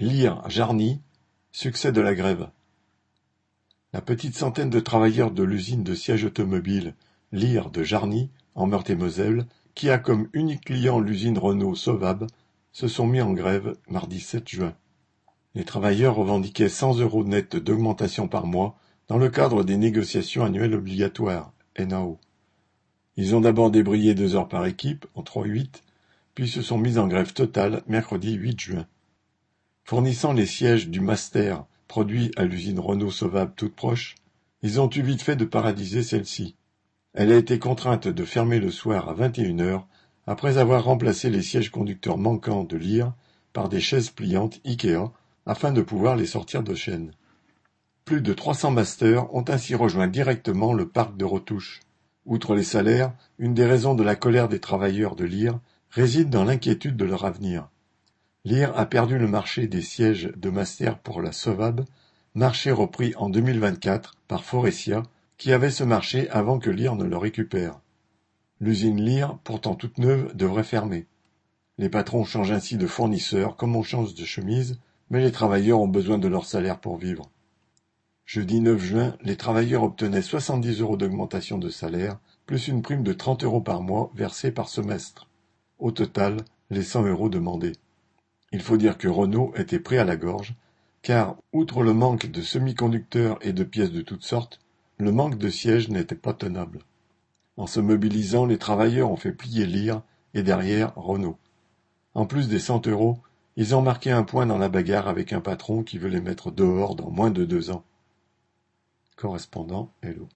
Lire Jarny, succès de la grève. La petite centaine de travailleurs de l'usine de sièges automobiles Lire de Jarny, en Meurthe-et-Moselle, qui a comme unique client l'usine Renault Sovab, se sont mis en grève mardi 7 juin. Les travailleurs revendiquaient 100 euros net d'augmentation par mois dans le cadre des négociations annuelles obligatoires, NAO. Ils ont d'abord débrayé deux heures par équipe, en 3-8, puis se sont mis en grève totale mercredi 8 juin. Fournissant les sièges du Master produits à l'usine Renault Sauvable toute proche, ils ont eu vite fait de paralyser celle-ci. Elle a été contrainte de fermer le soir à 21h après avoir remplacé les sièges conducteurs manquants de Lire par des chaises pliantes Ikea afin de pouvoir les sortir de chaîne. Plus de 300 masters ont ainsi rejoint directement le parc de retouche. Outre les salaires, une des raisons de la colère des travailleurs de Lire réside dans l'inquiétude de leur avenir. Lear a perdu le marché des sièges de master pour la Sovab, marché repris en 2024 par Forestia, qui avait ce marché avant que Lear ne le récupère. L'usine Lear, pourtant toute neuve, devrait fermer. Les patrons changent ainsi de fournisseur comme on change de chemise, mais les travailleurs ont besoin de leur salaire pour vivre. Jeudi 9 juin, les travailleurs obtenaient 70 euros d'augmentation de salaire, plus une prime de 30 euros par mois versée par semestre. Au total, les 100 euros demandés. Il faut dire que Renault était pris à la gorge, car, outre le manque de semi-conducteurs et de pièces de toutes sortes, le manque de sièges n'était pas tenable. En se mobilisant, les travailleurs ont fait plier Lire et derrière Renault. En plus des cent euros, ils ont marqué un point dans la bagarre avec un patron qui veut les mettre dehors dans moins de deux ans. Correspondant Hello.